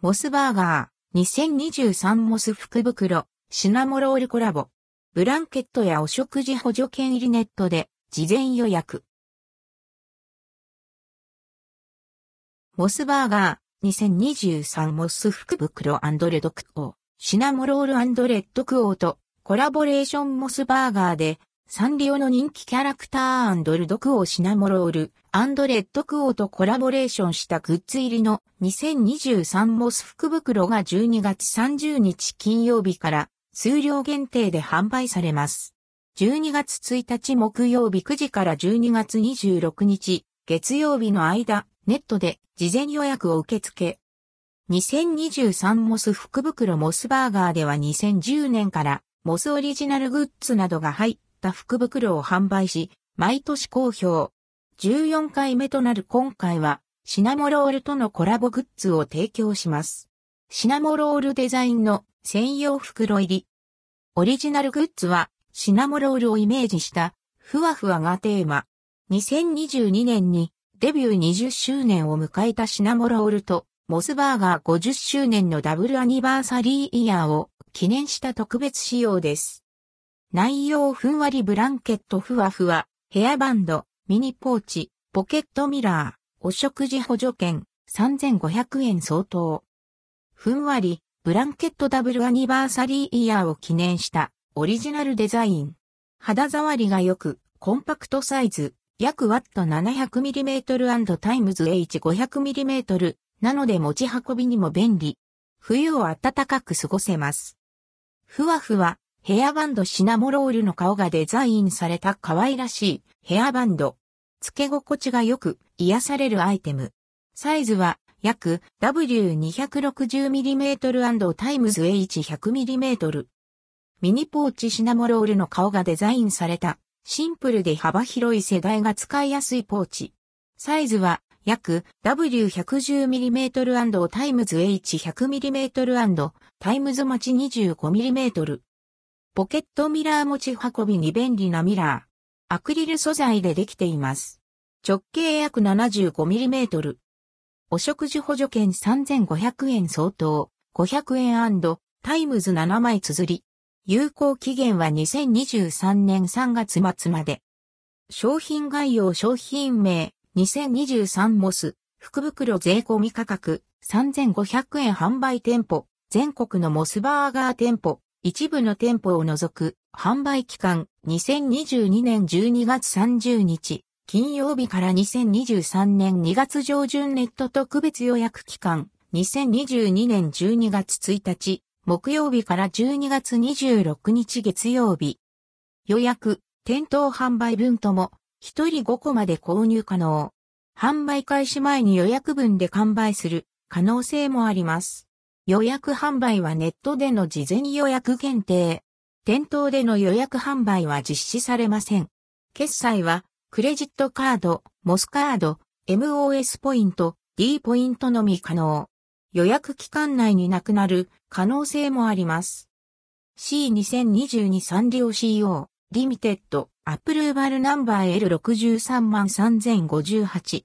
モスバーガー。2023モス福袋。シナモロールコラボ。ブランケットやお食事補助券入りネットで。事前予約。モスバーガー。2023モス福袋。 and ldquo。シナモロール rdquo とコラボレーションモスバーガーで。サンリオの人気キャラクター ldquo シナモロール and rdquo とコラボレーションしたグッズ入りの2023モス福袋が12月30日金曜日から数量限定で販売されます。12月1日木曜日9時から12月26日月曜日の間、ネットで事前予約を受け付け。2023モス福袋モスバーガーでは2010年からモスオリジナルグッズなどが入っった福袋を販売し、毎年好評。14回目となる今回は、シナモロールとのコラボグッズを提供します。シナモロールデザインの専用袋入り。オリジナルグッズは、シナモロールをイメージした、ふわふわがテーマ。2022年にデビュー20周年を迎えたシナモロールと、モスバーガー50周年のダブルアニバーサリーイヤーを記念した特別仕様です。内容ふんわりブランケットふわふわ、ヘアバンド、ミニポーチ、ポケットミラー、お食事補助券、3500円相当。ふんわり、ブランケットダブルアニバーサリーイヤーを記念したオリジナルデザイン。肌触りが良く、コンパクトサイズ、約ワット 700mm& times H500mm なので持ち運びにも便利。冬を暖かく過ごせます。ふわふわ、ヘアバンドシナモロールの顔がデザインされた可愛らしいヘアバンド。付け心地が良く癒されるアイテム。サイズは約 W260mm& times H100mm。ミニポーチシナモロールの顔がデザインされたシンプルで幅広い世代が使いやすいポーチ。サイズは約 W110mm& times H100mm& times マチ 25mm。ポケットミラー持ち運びに便利なミラー。アクリル素材でできています。直径約 75mm。お食事補助券3500円相当、500円 times 7枚綴り。有効期限は2023年3月末まで。商品概要商品名2023モス福袋税込み価格3500円販売店舗全国のモスバーガー店舗一部の店舗を除く販売期間2022年12月30日金曜日から2023年2月上旬ネット特別予約期間2022年12月1日木曜日から12月26日月曜日予約店頭販売分とも1人5個まで購入可能販売開始前に予約分で完売する可能性もあります。予約販売はネットでの事前予約限定。店頭での予約販売は実施されません。決済は、クレジットカード、モスカード、MOS ポイント、D ポイントのみ可能。予約期間内になくなる可能性もあります。C2022 サンリオ CO リミテッドアプルーバルナンバー L633058